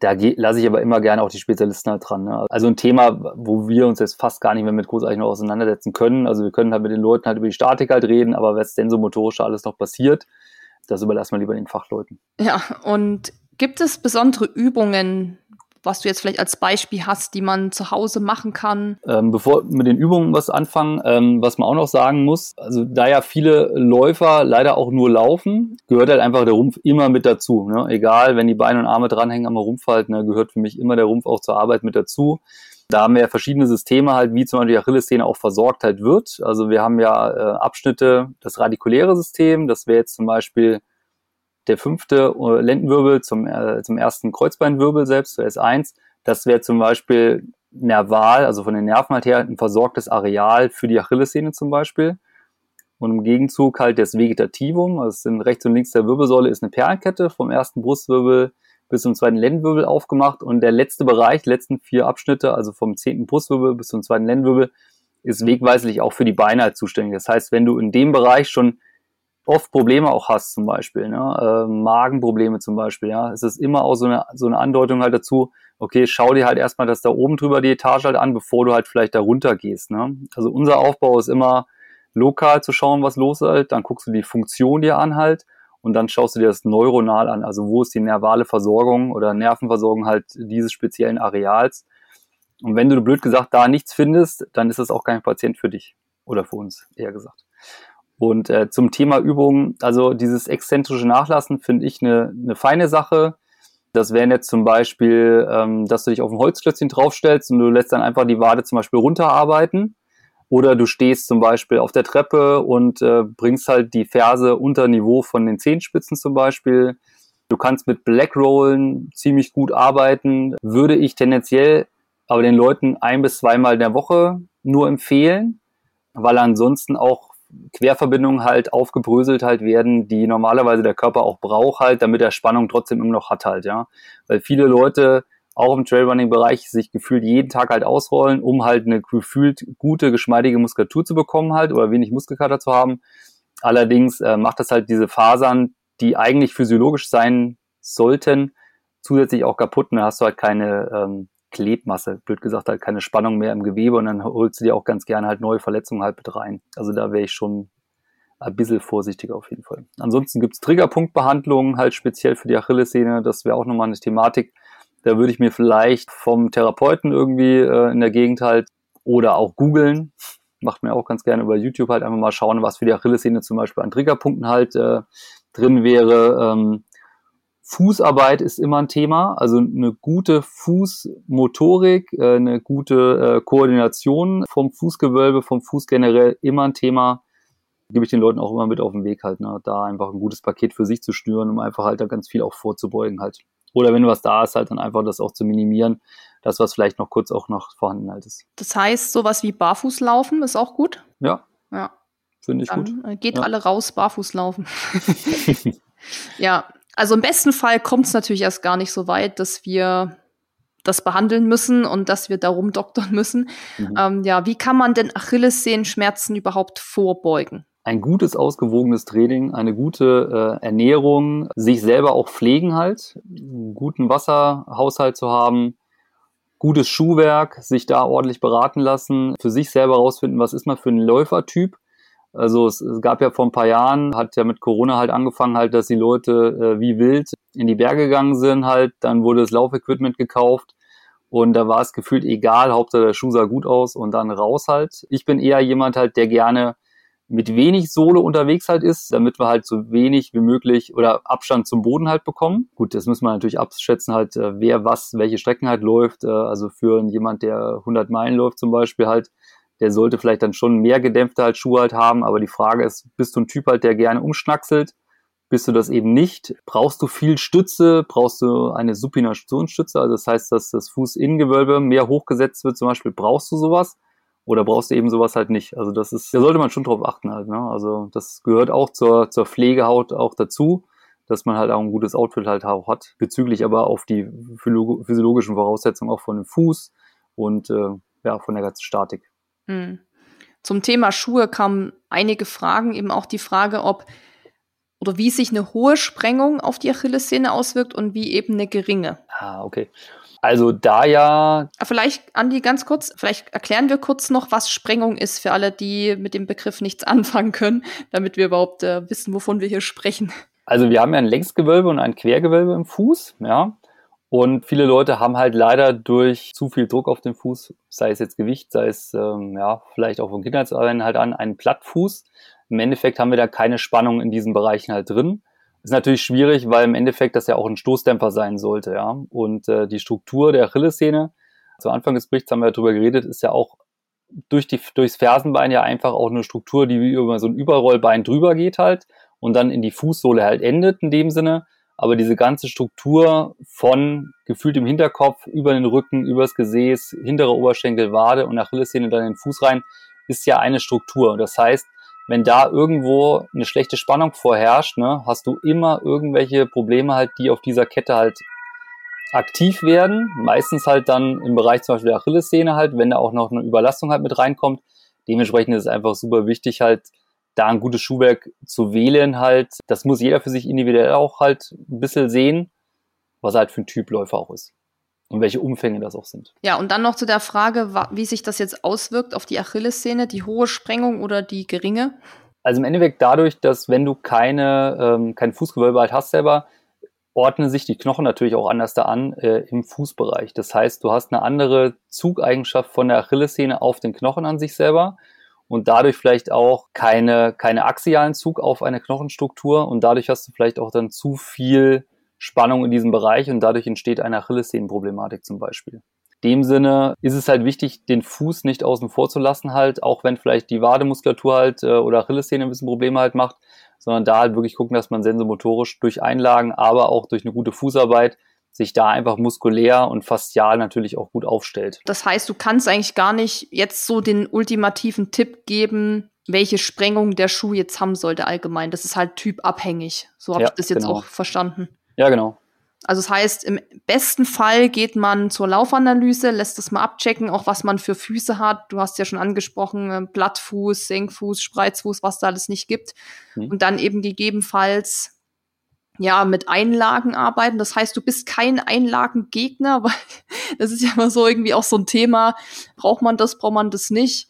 B: Da lasse ich aber immer gerne auch die Spezialisten halt dran. Ne? Also ein Thema, wo wir uns jetzt fast gar nicht mehr mit großartig noch auseinandersetzen können. Also wir können halt mit den Leuten halt über die Statik halt reden, aber was denn so motorisch alles noch passiert, das überlassen wir lieber den Fachleuten.
A: Ja, und gibt es besondere Übungen, was du jetzt vielleicht als Beispiel hast, die man zu Hause machen kann?
B: Ähm, bevor wir mit den Übungen was anfangen, ähm, was man auch noch sagen muss, also da ja viele Läufer leider auch nur laufen, gehört halt einfach der Rumpf immer mit dazu. Ne? Egal, wenn die Beine und Arme dranhängen am Rumpf halt, ne, gehört für mich immer der Rumpf auch zur Arbeit mit dazu. Da haben wir ja verschiedene Systeme halt, wie zum Beispiel die Achillessehne auch versorgt halt wird. Also wir haben ja äh, Abschnitte, das radikuläre System, das wäre jetzt zum Beispiel der fünfte äh, Lendenwirbel zum, äh, zum ersten Kreuzbeinwirbel selbst, zur S1, das wäre zum Beispiel nerval, also von den Nerven halt her, ein versorgtes Areal für die Achillessehne zum Beispiel. Und im Gegenzug halt das Vegetativum, also rechts und links der Wirbelsäule ist eine Perlenkette vom ersten Brustwirbel bis zum zweiten Lendenwirbel aufgemacht und der letzte Bereich, letzten vier Abschnitte, also vom zehnten Brustwirbel bis zum zweiten Lendenwirbel, ist wegweislich auch für die Beine halt zuständig. Das heißt, wenn du in dem Bereich schon oft Probleme auch hast, zum Beispiel, ne? äh, Magenprobleme zum Beispiel, ja, es ist immer auch so eine, so eine Andeutung halt dazu, okay, schau dir halt erstmal das da oben drüber die Etage halt an, bevor du halt vielleicht da runter gehst. Ne? Also unser Aufbau ist immer lokal zu schauen, was los ist, halt, dann guckst du die Funktion dir an halt und dann schaust du dir das neuronal an, also wo ist die nervale Versorgung oder Nervenversorgung halt dieses speziellen Areals. Und wenn du blöd gesagt da nichts findest, dann ist es auch kein Patient für dich oder für uns, eher gesagt. Und äh, zum Thema Übungen, also dieses exzentrische Nachlassen finde ich eine, eine feine Sache. Das wären jetzt zum Beispiel, ähm, dass du dich auf ein Holzklötzchen draufstellst und du lässt dann einfach die Wade zum Beispiel runterarbeiten. Oder du stehst zum Beispiel auf der Treppe und äh, bringst halt die Ferse unter Niveau von den Zehenspitzen zum Beispiel. Du kannst mit Blackrollen ziemlich gut arbeiten. Würde ich tendenziell aber den Leuten ein bis zweimal in der Woche nur empfehlen, weil ansonsten auch Querverbindungen halt aufgebröselt halt werden, die normalerweise der Körper auch braucht halt, damit er Spannung trotzdem immer noch hat halt, ja. Weil viele Leute auch im Trailrunning-Bereich sich gefühlt jeden Tag halt ausrollen, um halt eine gefühlt gute, geschmeidige Muskulatur zu bekommen halt oder wenig Muskelkater zu haben. Allerdings äh, macht das halt diese Fasern, die eigentlich physiologisch sein sollten, zusätzlich auch kaputt und dann hast du halt keine ähm, Klebmasse, blöd gesagt, halt keine Spannung mehr im Gewebe und dann holst du dir auch ganz gerne halt neue Verletzungen halt mit rein. Also da wäre ich schon ein bisschen vorsichtiger auf jeden Fall. Ansonsten gibt's Triggerpunktbehandlungen halt speziell für die Achillessehne. Das wäre auch nochmal eine Thematik. Da würde ich mir vielleicht vom Therapeuten irgendwie äh, in der Gegend halt oder auch googeln. Macht mir auch ganz gerne über YouTube halt einfach mal schauen, was für die Achillessehne zum Beispiel an Triggerpunkten halt äh, drin wäre. Ähm, Fußarbeit ist immer ein Thema, also eine gute Fußmotorik, äh, eine gute äh, Koordination vom Fußgewölbe, vom Fuß generell immer ein Thema. Gebe ich den Leuten auch immer mit auf den Weg halt, ne? da einfach ein gutes Paket für sich zu schnüren, um einfach halt da ganz viel auch vorzubeugen halt. Oder wenn was da ist, halt dann einfach das auch zu minimieren, das, was vielleicht noch kurz auch noch vorhanden halt ist.
A: Das heißt, sowas wie Barfußlaufen ist auch gut?
B: Ja.
A: Ja.
B: Finde ich
A: dann
B: gut.
A: Äh, geht
B: ja.
A: alle raus, Barfußlaufen. ja, also im besten Fall kommt es natürlich erst gar nicht so weit, dass wir das behandeln müssen und dass wir darum doktern müssen. Mhm. Ähm, ja, wie kann man denn Achillessehenschmerzen überhaupt vorbeugen?
B: Ein gutes, ausgewogenes Training, eine gute äh, Ernährung, sich selber auch pflegen halt, einen guten Wasserhaushalt zu haben, gutes Schuhwerk, sich da ordentlich beraten lassen, für sich selber rausfinden, was ist man für ein Läufertyp also es, es, gab ja vor ein paar Jahren, hat ja mit Corona halt angefangen halt, dass die Leute äh, wie wild in die Berge gegangen sind halt, dann wurde das Laufequipment gekauft und da war es gefühlt egal, Hauptsache der Schuh sah gut aus und dann raus halt. Ich bin eher jemand halt, der gerne mit wenig Sohle unterwegs halt ist, damit wir halt so wenig wie möglich oder Abstand zum Boden halt bekommen. Gut, das müssen wir natürlich abschätzen halt, äh, wer was, welche Strecken halt läuft. Äh, also für jemand, der 100 Meilen läuft zum Beispiel halt, der sollte vielleicht dann schon mehr gedämpfte halt Schuhe halt haben, aber die Frage ist, bist du ein Typ halt, der gerne umschnackselt, bist du das eben nicht. Brauchst du viel Stütze, brauchst du eine Supinationsstütze, also das heißt, dass das Fußinnengewölbe mehr hochgesetzt wird zum Beispiel, brauchst du sowas oder brauchst du eben sowas halt nicht. Also das ist, da sollte man schon drauf achten halt. Ne? Also das gehört auch zur, zur Pflegehaut auch dazu, dass man halt auch ein gutes Outfit halt auch hat, bezüglich aber auf die physiologischen Voraussetzungen auch von dem Fuß und äh, ja, von der ganzen Statik.
A: Mhm. Zum Thema Schuhe kamen einige Fragen, eben auch die Frage, ob oder wie sich eine hohe Sprengung auf die Achillessehne auswirkt und wie eben eine geringe.
B: Ah, okay. Also da ja.
A: Vielleicht, Andi, ganz kurz, vielleicht erklären wir kurz noch, was Sprengung ist für alle, die mit dem Begriff nichts anfangen können, damit wir überhaupt äh, wissen, wovon wir hier sprechen.
B: Also wir haben ja ein Längsgewölbe und ein Quergewölbe im Fuß, ja. Und viele Leute haben halt leider durch zu viel Druck auf dem Fuß, sei es jetzt Gewicht, sei es ähm, ja vielleicht auch von Kindheitsalter halt an, einen Plattfuß. Im Endeffekt haben wir da keine Spannung in diesen Bereichen halt drin. Ist natürlich schwierig, weil im Endeffekt das ja auch ein Stoßdämpfer sein sollte, ja. Und äh, die Struktur der Achillessehne, zu Anfang des Berichts haben wir darüber geredet, ist ja auch durch die, durchs Fersenbein ja einfach auch eine Struktur, die wie über so ein Überrollbein drüber geht halt und dann in die Fußsohle halt endet in dem Sinne. Aber diese ganze Struktur von gefühlt im Hinterkopf, über den Rücken, übers Gesäß, hintere Oberschenkel, Wade und Achillessehne dann in den Fuß rein, ist ja eine Struktur. Das heißt, wenn da irgendwo eine schlechte Spannung vorherrscht, ne, hast du immer irgendwelche Probleme halt, die auf dieser Kette halt aktiv werden. Meistens halt dann im Bereich zum Beispiel der Achillessehne halt, wenn da auch noch eine Überlastung halt mit reinkommt. Dementsprechend ist es einfach super wichtig halt, da ein gutes Schuhwerk zu wählen halt. Das muss jeder für sich individuell auch halt ein bisschen sehen, was er halt für ein Typ Läufer auch ist. Und welche Umfänge das auch sind.
A: Ja, und dann noch zu der Frage, wie sich das jetzt auswirkt auf die Achillessehne, die hohe Sprengung oder die geringe?
B: Also im Endeffekt dadurch, dass wenn du keine, ähm, kein Fußgewölbe halt hast selber, ordnen sich die Knochen natürlich auch anders da an äh, im Fußbereich. Das heißt, du hast eine andere Zugeigenschaft von der Achillessehne auf den Knochen an sich selber und dadurch vielleicht auch keine, keine axialen Zug auf eine Knochenstruktur und dadurch hast du vielleicht auch dann zu viel Spannung in diesem Bereich und dadurch entsteht eine Achillessehnenproblematik zum Beispiel. In dem Sinne ist es halt wichtig, den Fuß nicht außen vor zu lassen halt, auch wenn vielleicht die Wademuskulatur halt äh, oder Achillessehne ein bisschen Probleme halt macht, sondern da halt wirklich gucken, dass man sensomotorisch durch Einlagen, aber auch durch eine gute Fußarbeit sich da einfach muskulär und faszial natürlich auch gut aufstellt.
A: Das heißt, du kannst eigentlich gar nicht jetzt so den ultimativen Tipp geben, welche Sprengung der Schuh jetzt haben sollte allgemein. Das ist halt typabhängig. So habe ja, ich das jetzt genau. auch verstanden.
B: Ja, genau.
A: Also das heißt, im besten Fall geht man zur Laufanalyse, lässt das mal abchecken, auch was man für Füße hat. Du hast ja schon angesprochen, äh, Blattfuß, Senkfuß, Spreizfuß, was da alles nicht gibt. Mhm. Und dann eben gegebenenfalls ja, mit Einlagen arbeiten. Das heißt, du bist kein Einlagengegner, weil das ist ja immer so irgendwie auch so ein Thema. Braucht man das, braucht man das nicht?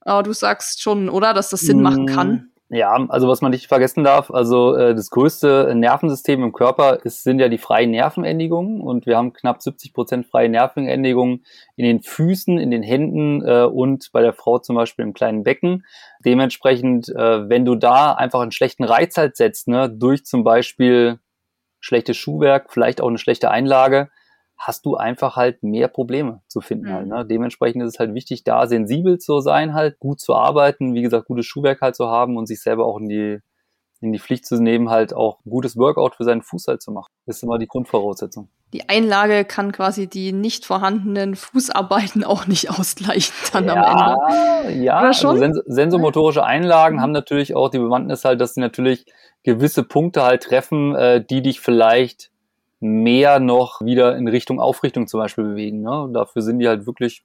A: Aber du sagst schon, oder, dass das Sinn machen kann.
B: Ja, also was man nicht vergessen darf, also äh, das größte Nervensystem im Körper ist, sind ja die freien Nervenendigungen und wir haben knapp 70 Prozent freie Nervenendigungen in den Füßen, in den Händen äh, und bei der Frau zum Beispiel im kleinen Becken. Dementsprechend, äh, wenn du da einfach einen schlechten Reiz halt setzt, ne, durch zum Beispiel schlechtes Schuhwerk, vielleicht auch eine schlechte Einlage, hast du einfach halt mehr Probleme zu finden halt, mhm. halt. Ne? Dementsprechend ist es halt wichtig, da sensibel zu sein, halt gut zu arbeiten, wie gesagt, gutes Schuhwerk halt zu haben und sich selber auch in die in die Pflicht zu nehmen, halt auch ein gutes Workout für seinen Fuß halt zu machen. Das ist immer die Grundvoraussetzung.
A: Die Einlage kann quasi die nicht vorhandenen Fußarbeiten auch nicht ausgleichen dann
B: ja,
A: am
B: Ende. Ja, also sens sensomotorische Einlagen mhm. haben natürlich auch die Bewandtnis halt, dass sie natürlich gewisse Punkte halt treffen, äh, die dich vielleicht mehr noch wieder in Richtung Aufrichtung zum Beispiel bewegen. Ne? Dafür sind die halt wirklich,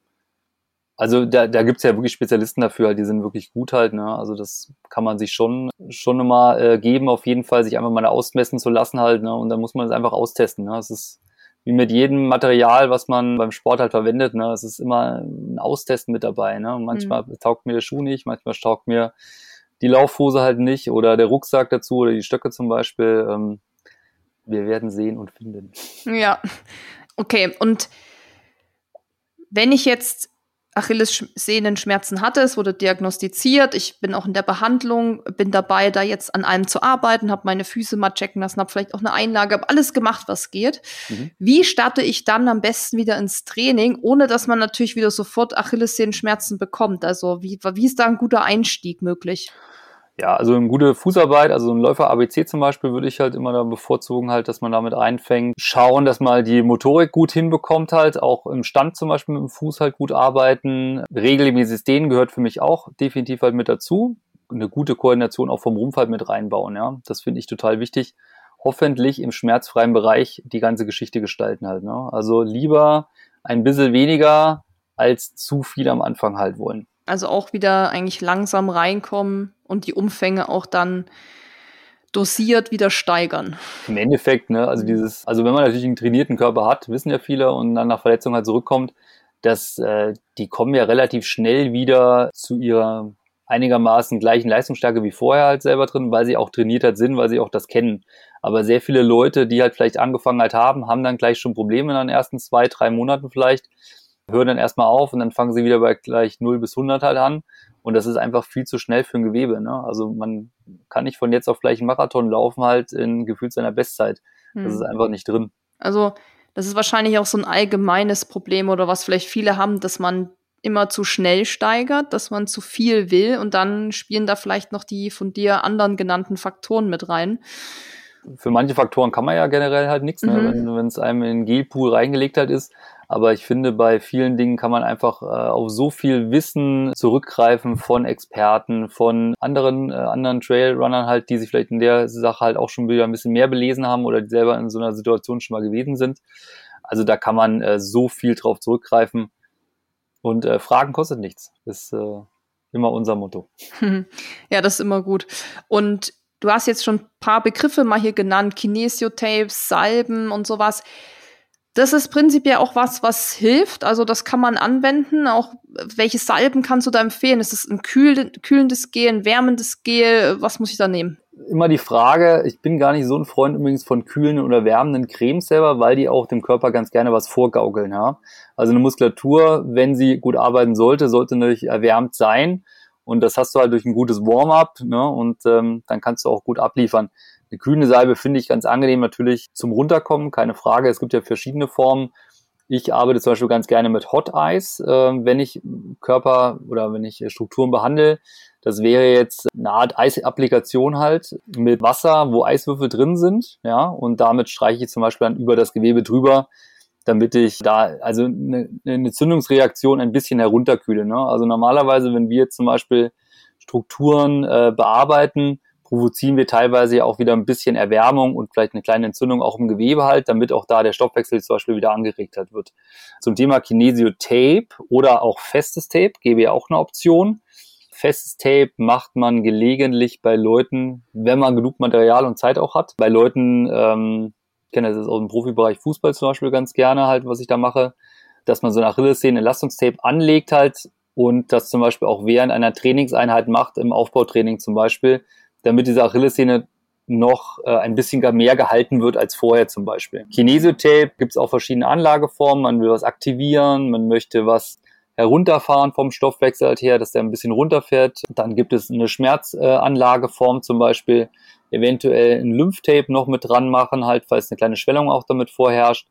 B: also da, da gibt es ja wirklich Spezialisten dafür, halt, die sind wirklich gut halt. Ne? Also das kann man sich schon schon immer äh, geben, auf jeden Fall, sich einfach mal ausmessen zu lassen halt. Ne? Und dann muss man es einfach austesten. Ne? Es ist wie mit jedem Material, was man beim Sport halt verwendet. Ne? Es ist immer ein Austesten mit dabei. Ne? manchmal mhm. taugt mir der Schuh nicht, manchmal taugt mir die Laufhose halt nicht oder der Rucksack dazu oder die Stöcke zum Beispiel. Ähm, wir werden sehen und finden.
A: Ja, okay. Und wenn ich jetzt Achillessehnenschmerzen hatte, es wurde diagnostiziert, ich bin auch in der Behandlung, bin dabei, da jetzt an einem zu arbeiten, habe meine Füße mal checken lassen, habe vielleicht auch eine Einlage, habe alles gemacht, was geht. Mhm. Wie starte ich dann am besten wieder ins Training, ohne dass man natürlich wieder sofort Achillessehnenschmerzen bekommt? Also wie, wie ist da ein guter Einstieg möglich?
B: Ja, also eine gute Fußarbeit, also ein Läufer ABC zum Beispiel würde ich halt immer da bevorzugen halt, dass man damit einfängt. Schauen, dass man die Motorik gut hinbekommt halt, auch im Stand zum Beispiel mit dem Fuß halt gut arbeiten. Regelmäßiges Dehnen gehört für mich auch definitiv halt mit dazu. Eine gute Koordination auch vom Rumpf halt mit reinbauen, ja. Das finde ich total wichtig. Hoffentlich im schmerzfreien Bereich die ganze Geschichte gestalten halt, ne. Also lieber ein bisschen weniger als zu viel am Anfang halt wollen.
A: Also auch wieder eigentlich langsam reinkommen und die Umfänge auch dann dosiert wieder steigern.
B: Im Endeffekt, ne, also dieses, also wenn man natürlich einen trainierten Körper hat, wissen ja viele und dann nach Verletzung halt zurückkommt, dass äh, die kommen ja relativ schnell wieder zu ihrer einigermaßen gleichen Leistungsstärke wie vorher halt selber drin, weil sie auch trainiert hat sind, weil sie auch das kennen. Aber sehr viele Leute, die halt vielleicht angefangen halt haben, haben dann gleich schon Probleme in den ersten zwei, drei Monaten vielleicht hören dann erstmal auf und dann fangen sie wieder bei gleich 0 bis 100 halt an. Und das ist einfach viel zu schnell für ein Gewebe. Ne? Also man kann nicht von jetzt auf gleich einen Marathon laufen halt in gefühlt seiner Bestzeit. Das hm. ist einfach nicht drin.
A: Also das ist wahrscheinlich auch so ein allgemeines Problem oder was vielleicht viele haben, dass man immer zu schnell steigert, dass man zu viel will und dann spielen da vielleicht noch die von dir anderen genannten Faktoren mit rein.
B: Für manche Faktoren kann man ja generell halt nichts, ne? mhm. wenn es einem in den Gelpool reingelegt halt ist. Aber ich finde, bei vielen Dingen kann man einfach äh, auf so viel Wissen zurückgreifen von Experten, von anderen, äh, anderen Trailrunnern halt, die sich vielleicht in der Sache halt auch schon wieder ein bisschen mehr belesen haben oder die selber in so einer Situation schon mal gewesen sind. Also da kann man äh, so viel drauf zurückgreifen. Und äh, Fragen kostet nichts. ist äh, immer unser Motto.
A: Ja, das ist immer gut. Und du hast jetzt schon ein paar Begriffe mal hier genannt, Kinesiotapes, Salben und sowas. Das ist prinzipiell auch was, was hilft. Also das kann man anwenden. Auch welche Salben kannst du da empfehlen? Ist es ein kühl, kühlendes Gel, ein wärmendes Gel? Was muss ich da nehmen?
B: Immer die Frage, ich bin gar nicht so ein Freund übrigens von kühlen oder wärmenden Cremes selber, weil die auch dem Körper ganz gerne was vorgaukeln. Ja? Also eine Muskulatur, wenn sie gut arbeiten sollte, sollte natürlich erwärmt sein. Und das hast du halt durch ein gutes Warm-up ne? und ähm, dann kannst du auch gut abliefern. Eine kühlende Salbe finde ich ganz angenehm natürlich zum Runterkommen, keine Frage. Es gibt ja verschiedene Formen. Ich arbeite zum Beispiel ganz gerne mit Hot Ice, äh, wenn ich Körper oder wenn ich Strukturen behandle. Das wäre jetzt eine Art Eisapplikation halt mit Wasser, wo Eiswürfel drin sind, ja, und damit streiche ich zum Beispiel dann über das Gewebe drüber, damit ich da also eine, eine Zündungsreaktion ein bisschen herunterkühle. Ne? Also normalerweise, wenn wir zum Beispiel Strukturen äh, bearbeiten, provozieren wir teilweise auch wieder ein bisschen Erwärmung und vielleicht eine kleine Entzündung auch im Gewebe halt, damit auch da der Stoffwechsel zum Beispiel wieder angeregt halt wird. Zum Thema Kinesio-Tape oder auch festes Tape gebe ja auch eine Option. Festes Tape macht man gelegentlich bei Leuten, wenn man genug Material und Zeit auch hat. Bei Leuten, ähm, ich kenne das aus dem Profibereich Fußball zum Beispiel ganz gerne halt, was ich da mache, dass man so eine Achillessehnen Entlastungstape anlegt halt und das zum Beispiel auch während einer Trainingseinheit macht, im Aufbautraining zum Beispiel, damit diese Achillessehne noch äh, ein bisschen mehr gehalten wird als vorher zum Beispiel. Kinesiotape gibt es auch verschiedene Anlageformen. Man will was aktivieren, man möchte was herunterfahren vom Stoffwechsel halt her, dass der ein bisschen runterfährt. Dann gibt es eine Schmerzanlageform äh, zum Beispiel, eventuell ein Lymphtape noch mit dran machen, halt, falls eine kleine Schwellung auch damit vorherrscht.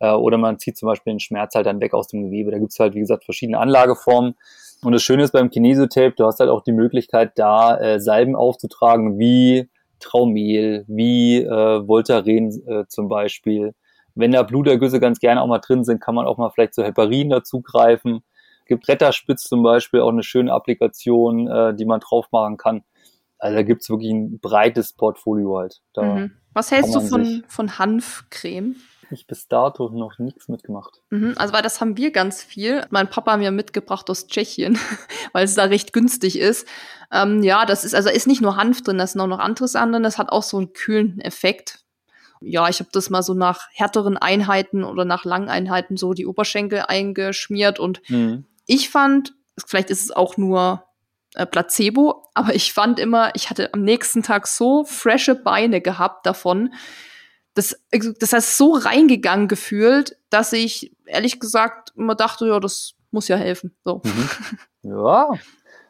B: Äh, oder man zieht zum Beispiel den Schmerz halt dann weg aus dem Gewebe. Da gibt es halt, wie gesagt, verschiedene Anlageformen. Und das Schöne ist beim Kinesiotape, du hast halt auch die Möglichkeit, da äh, Salben aufzutragen, wie Traumel, wie äh, Voltaren äh, zum Beispiel. Wenn da Blutergüsse ganz gerne auch mal drin sind, kann man auch mal vielleicht so Heparin dazugreifen. Gibt Retterspitz zum Beispiel auch eine schöne Applikation, äh, die man drauf machen kann. Also da gibt's wirklich ein breites Portfolio halt.
A: Mhm. Was hältst du von, von Hanfcreme?
B: Ich bis dato noch nichts mitgemacht.
A: Mhm, also weil das haben wir ganz viel. Mein Papa mir mitgebracht aus Tschechien, weil es da recht günstig ist. Ähm, ja, das ist also ist nicht nur Hanf drin, das sind auch noch anderes drin. Das hat auch so einen kühlen Effekt. Ja, ich habe das mal so nach härteren Einheiten oder nach langen Einheiten so die Oberschenkel eingeschmiert und mhm. ich fand, vielleicht ist es auch nur äh, Placebo, aber ich fand immer, ich hatte am nächsten Tag so frische Beine gehabt davon das, das heißt, so reingegangen gefühlt, dass ich ehrlich gesagt immer dachte, ja, das muss ja helfen. So. Mhm.
B: Ja,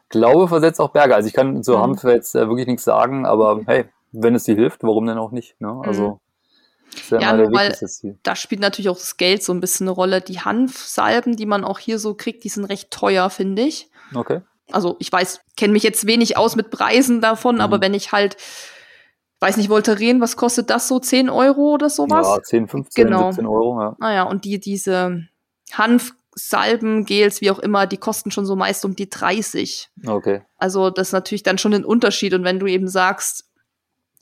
B: Glaube versetzt auch Berge. Also ich kann zu mhm. Hanf jetzt äh, wirklich nichts sagen, aber hey, wenn es dir hilft, warum denn auch nicht? Ne? Also
A: mhm. ja, ja weil da spielt natürlich auch das Geld so ein bisschen eine Rolle. Die Hanfsalben, die man auch hier so kriegt, die sind recht teuer, finde ich.
B: Okay.
A: Also ich weiß, kenne mich jetzt wenig aus mit Preisen davon, mhm. aber wenn ich halt, weiß nicht, Voltaren, was kostet das so? 10 Euro oder sowas?
B: Ja, 10, 15, genau. 17 Euro, ja.
A: Naja, ah und die, diese Hanf, Salben, Gels, wie auch immer, die kosten schon so meist um die 30.
B: Okay.
A: Also das ist natürlich dann schon ein Unterschied. Und wenn du eben sagst,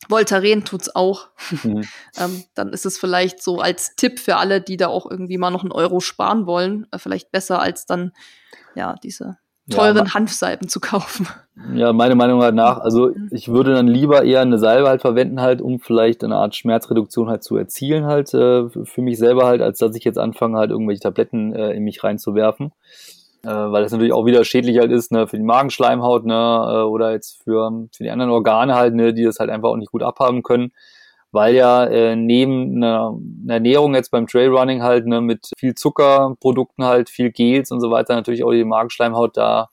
A: Voltaren tut's auch, mhm. ähm, dann ist es vielleicht so als Tipp für alle, die da auch irgendwie mal noch einen Euro sparen wollen, äh, vielleicht besser als dann ja diese teuren ja, Hanfsalben zu kaufen.
B: Ja, meine Meinung halt nach, also ich würde dann lieber eher eine Salbe halt verwenden halt, um vielleicht eine Art Schmerzreduktion halt zu erzielen halt äh, für mich selber halt, als dass ich jetzt anfange halt irgendwelche Tabletten äh, in mich reinzuwerfen. Äh, weil das natürlich auch wieder schädlich halt ist, ne, für die Magenschleimhaut, ne, äh, oder jetzt für, für die anderen Organe halt, ne, die das halt einfach auch nicht gut abhaben können weil ja äh, neben einer, einer Ernährung jetzt beim Trailrunning halt ne, mit viel Zuckerprodukten halt, viel Gels und so weiter natürlich auch die Magenschleimhaut da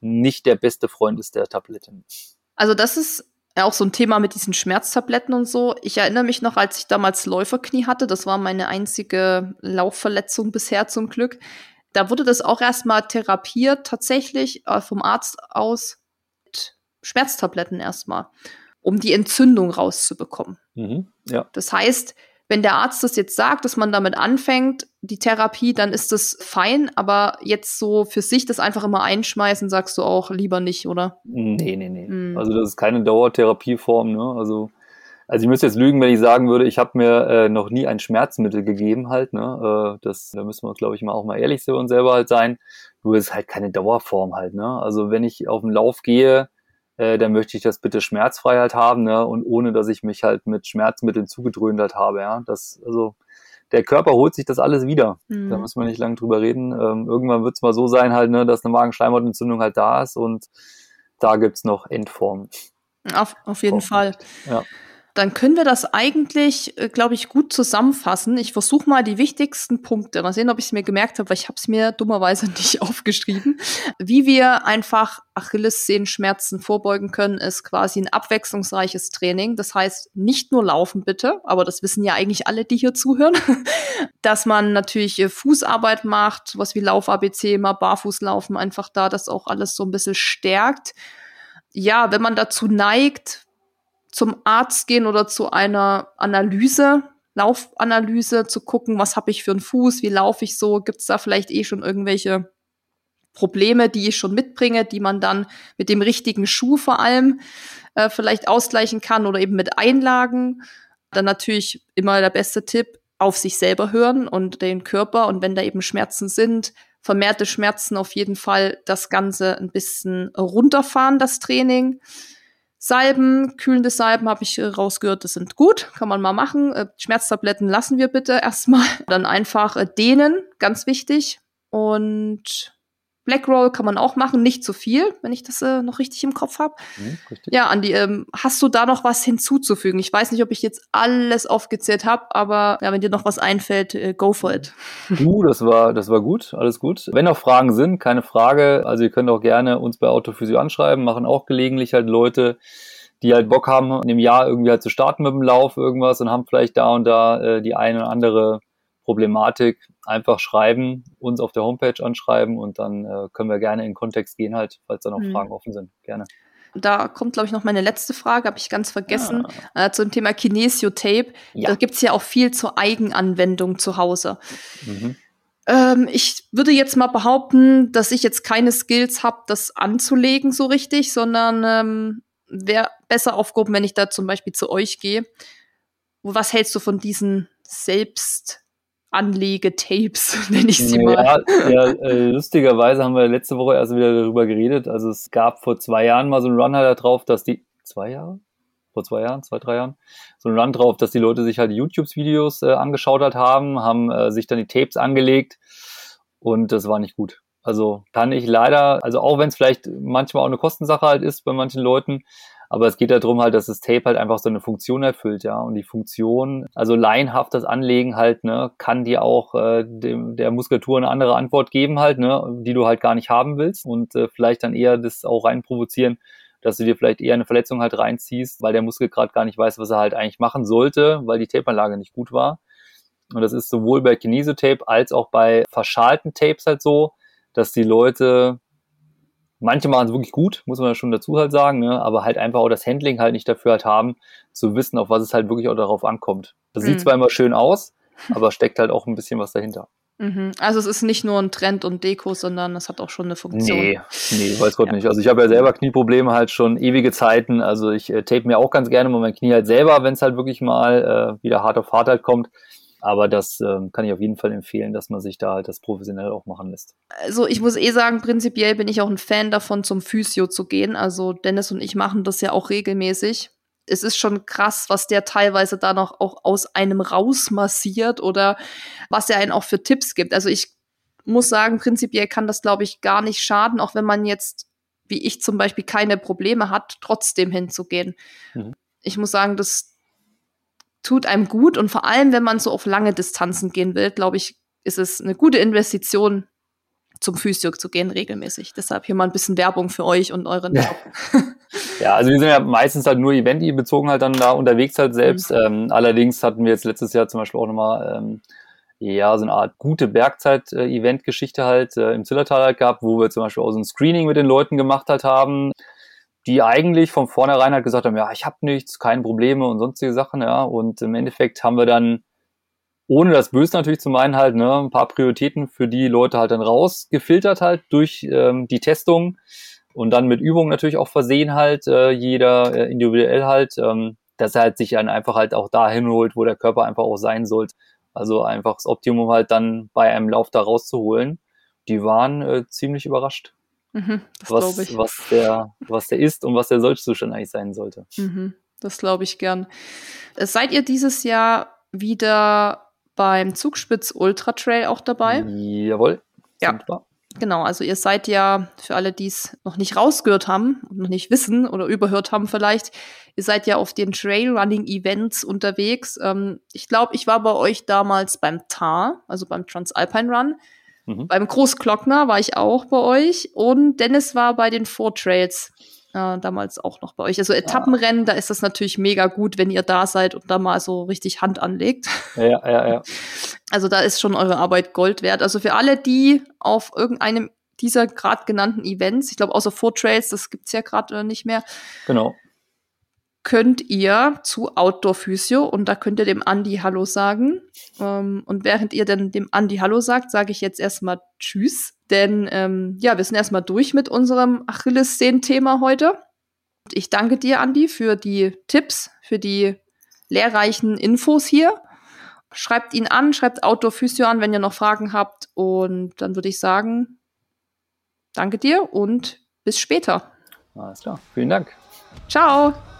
B: nicht der beste Freund ist der Tabletten.
A: Also das ist auch so ein Thema mit diesen Schmerztabletten und so. Ich erinnere mich noch, als ich damals Läuferknie hatte, das war meine einzige Laufverletzung bisher zum Glück. Da wurde das auch erstmal therapiert, tatsächlich äh, vom Arzt aus mit Schmerztabletten erstmal um die Entzündung rauszubekommen.
B: Mhm, ja.
A: Das heißt, wenn der Arzt das jetzt sagt, dass man damit anfängt, die Therapie, dann ist das fein, aber jetzt so für sich das einfach immer einschmeißen, sagst du auch lieber nicht, oder?
B: Nee, nee, nee. Mhm. Also das ist keine Dauertherapieform, ne? Also, also ich müsste jetzt lügen, wenn ich sagen würde, ich habe mir äh, noch nie ein Schmerzmittel gegeben halt, ne? Äh, das, da müssen wir, glaube ich, mal auch mal ehrlich zu uns selber halt sein. Nur ist halt keine Dauerform halt, ne? Also wenn ich auf den Lauf gehe, äh, dann möchte ich das bitte schmerzfrei halt haben, ne? Und ohne, dass ich mich halt mit Schmerzmitteln zugedröhnt halt habe, ja. Das, also der Körper holt sich das alles wieder. Mhm. Da müssen wir nicht lange drüber reden. Ähm, irgendwann wird es mal so sein, halt, ne, dass eine Magenschleimhautentzündung halt da ist und da gibt's noch Endformen.
A: Auf, auf jeden Fall.
B: Ja
A: dann können wir das eigentlich, äh, glaube ich, gut zusammenfassen. Ich versuche mal die wichtigsten Punkte. Mal sehen, ob ich es mir gemerkt habe, weil ich habe es mir dummerweise nicht aufgeschrieben. Wie wir einfach Achillessehenschmerzen vorbeugen können, ist quasi ein abwechslungsreiches Training. Das heißt, nicht nur laufen bitte, aber das wissen ja eigentlich alle, die hier zuhören, dass man natürlich äh, Fußarbeit macht, was wie Lauf-ABC, mal barfuß laufen, einfach da das auch alles so ein bisschen stärkt. Ja, wenn man dazu neigt, zum Arzt gehen oder zu einer Analyse, Laufanalyse, zu gucken, was habe ich für einen Fuß, wie laufe ich so, gibt es da vielleicht eh schon irgendwelche Probleme, die ich schon mitbringe, die man dann mit dem richtigen Schuh vor allem äh, vielleicht ausgleichen kann oder eben mit Einlagen. Dann natürlich immer der beste Tipp, auf sich selber hören und den Körper und wenn da eben Schmerzen sind, vermehrte Schmerzen auf jeden Fall das Ganze ein bisschen runterfahren, das Training. Salben, kühlende Salben habe ich äh, rausgehört, das sind gut, kann man mal machen. Äh, Schmerztabletten lassen wir bitte erstmal. Dann einfach äh, dehnen, ganz wichtig. Und Black Roll kann man auch machen, nicht zu viel, wenn ich das äh, noch richtig im Kopf habe. Mhm, ja, Andi, ähm, hast du da noch was hinzuzufügen? Ich weiß nicht, ob ich jetzt alles aufgezählt habe, aber ja, wenn dir noch was einfällt, äh, go for it.
B: Du, das war, das war gut, alles gut. Wenn noch Fragen sind, keine Frage. Also ihr könnt auch gerne uns bei Autophysio anschreiben, machen auch gelegentlich halt Leute, die halt Bock haben, in dem Jahr irgendwie halt zu starten mit dem Lauf irgendwas und haben vielleicht da und da äh, die eine oder andere Problematik einfach schreiben, uns auf der Homepage anschreiben und dann äh, können wir gerne in Kontext gehen halt, falls da noch mhm. Fragen offen sind. Gerne.
A: Da kommt, glaube ich, noch meine letzte Frage, habe ich ganz vergessen, ja. äh, zum Thema Kinesio-Tape. Ja. Da gibt es ja auch viel zur Eigenanwendung zu Hause. Mhm. Ähm, ich würde jetzt mal behaupten, dass ich jetzt keine Skills habe, das anzulegen so richtig, sondern ähm, wäre besser aufgehoben, wenn ich da zum Beispiel zu euch gehe. Was hältst du von diesen selbst Anlegetapes, nenne ich sie mal.
B: Ja, ja äh, lustigerweise haben wir letzte Woche erst wieder darüber geredet. Also es gab vor zwei Jahren mal so einen Run halt drauf, dass die, zwei Jahre? Vor zwei Jahren, zwei, drei Jahren, so ein Run drauf, dass die Leute sich halt YouTube-Videos äh, angeschaut hat haben, haben äh, sich dann die Tapes angelegt und das war nicht gut. Also kann ich leider, also auch wenn es vielleicht manchmal auch eine Kostensache halt ist bei manchen Leuten, aber es geht darum halt, dass das Tape halt einfach so eine Funktion erfüllt, ja. Und die Funktion, also laienhaftes Anlegen halt, ne, kann dir auch äh, dem, der Muskulatur eine andere Antwort geben halt, ne, die du halt gar nicht haben willst und äh, vielleicht dann eher das auch rein provozieren, dass du dir vielleicht eher eine Verletzung halt reinziehst, weil der Muskel gerade gar nicht weiß, was er halt eigentlich machen sollte, weil die Tape-Anlage nicht gut war. Und das ist sowohl bei Kinesiotape als auch bei verschalten Tapes halt so, dass die Leute manche machen es wirklich gut, muss man ja schon dazu halt sagen, ne? aber halt einfach auch das Handling halt nicht dafür halt haben, zu wissen, auf was es halt wirklich auch darauf ankommt. Das mhm. sieht zwar immer schön aus, aber steckt halt auch ein bisschen was dahinter.
A: Mhm. Also es ist nicht nur ein Trend und Deko, sondern es hat auch schon eine Funktion.
B: Nee, nee, weiß Gott ja. nicht. Also ich habe ja selber Knieprobleme halt schon ewige Zeiten. Also ich äh, tape mir auch ganz gerne mal mein Knie halt selber, wenn es halt wirklich mal äh, wieder hart auf hart halt kommt. Aber das ähm, kann ich auf jeden Fall empfehlen, dass man sich da halt das professionell auch machen lässt.
A: Also ich muss eh sagen, prinzipiell bin ich auch ein Fan davon, zum Physio zu gehen. Also Dennis und ich machen das ja auch regelmäßig. Es ist schon krass, was der teilweise da noch auch aus einem rausmassiert oder was er einen auch für Tipps gibt. Also ich muss sagen, prinzipiell kann das, glaube ich, gar nicht schaden, auch wenn man jetzt, wie ich zum Beispiel, keine Probleme hat, trotzdem hinzugehen. Mhm. Ich muss sagen, das tut einem gut und vor allem, wenn man so auf lange Distanzen gehen will, glaube ich, ist es eine gute Investition, zum Physio zu gehen regelmäßig. Deshalb hier mal ein bisschen Werbung für euch und euren Job.
B: Ja, also wir sind ja meistens halt nur Event bezogen halt dann da unterwegs halt selbst. Mhm. Ähm, allerdings hatten wir jetzt letztes Jahr zum Beispiel auch nochmal ähm, ja, so eine Art gute Bergzeit-Event-Geschichte halt äh, im Zillertal halt gehabt, wo wir zum Beispiel auch so ein Screening mit den Leuten gemacht halt haben die eigentlich von vornherein halt gesagt haben, ja, ich habe nichts, keine Probleme und sonstige Sachen, ja. Und im Endeffekt haben wir dann, ohne das Böse natürlich zu meinen, halt, ne, ein paar Prioritäten für die Leute halt dann rausgefiltert halt durch ähm, die Testung und dann mit Übungen natürlich auch versehen halt, äh, jeder äh, individuell halt, ähm, dass er halt sich dann einfach halt auch dahin holt, wo der Körper einfach auch sein sollte. Also einfach das Optimum halt dann bei einem Lauf da rauszuholen. Die waren äh, ziemlich überrascht. Mhm, was, was, der, was der ist und was der Sollzustand eigentlich sein sollte.
A: Mhm, das glaube ich gern. Äh, seid ihr dieses Jahr wieder beim Zugspitz Ultra Trail auch dabei?
B: Jawohl.
A: Ja. Genau, also ihr seid ja, für alle, die es noch nicht rausgehört haben und noch nicht wissen oder überhört haben vielleicht, ihr seid ja auf den Trailrunning-Events unterwegs. Ähm, ich glaube, ich war bei euch damals beim TAR, also beim Transalpine Run. Mhm. Beim Großglockner war ich auch bei euch und Dennis war bei den Four Trails äh, damals auch noch bei euch. Also Etappenrennen, ja. da ist das natürlich mega gut, wenn ihr da seid und da mal so richtig Hand anlegt.
B: Ja, ja, ja.
A: Also da ist schon eure Arbeit Gold wert. Also für alle, die auf irgendeinem dieser gerade genannten Events, ich glaube außer Four Trails, das gibt's ja gerade äh, nicht mehr.
B: Genau
A: könnt ihr zu Outdoor Physio und da könnt ihr dem Andi Hallo sagen. Ähm, und während ihr dann dem Andi Hallo sagt, sage ich jetzt erstmal Tschüss. Denn ähm, ja, wir sind erstmal durch mit unserem Achillessehnen-Thema heute. Ich danke dir, Andi, für die Tipps, für die lehrreichen Infos hier. Schreibt ihn an, schreibt Outdoor Physio an, wenn ihr noch Fragen habt. Und dann würde ich sagen, danke dir und bis später.
B: Alles klar. Vielen Dank.
A: Ciao.